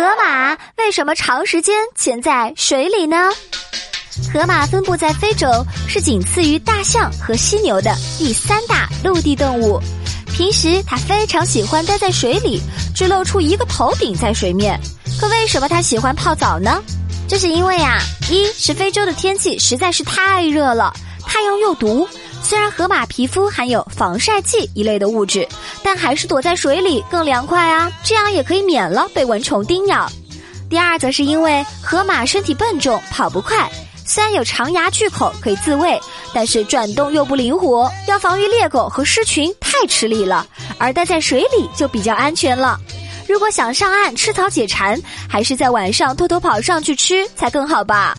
河马为什么长时间潜在水里呢？河马分布在非洲，是仅次于大象和犀牛的第三大陆地动物。平时它非常喜欢待在水里，只露出一个头顶在水面。可为什么它喜欢泡澡呢？这是因为啊，一是非洲的天气实在是太热了，太阳又毒。虽然河马皮肤含有防晒剂一类的物质，但还是躲在水里更凉快啊，这样也可以免了被蚊虫叮咬。第二，则是因为河马身体笨重，跑不快，虽然有长牙巨口可以自卫，但是转动又不灵活，要防御猎狗和狮群太吃力了。而待在水里就比较安全了。如果想上岸吃草解馋，还是在晚上偷偷跑上去吃才更好吧。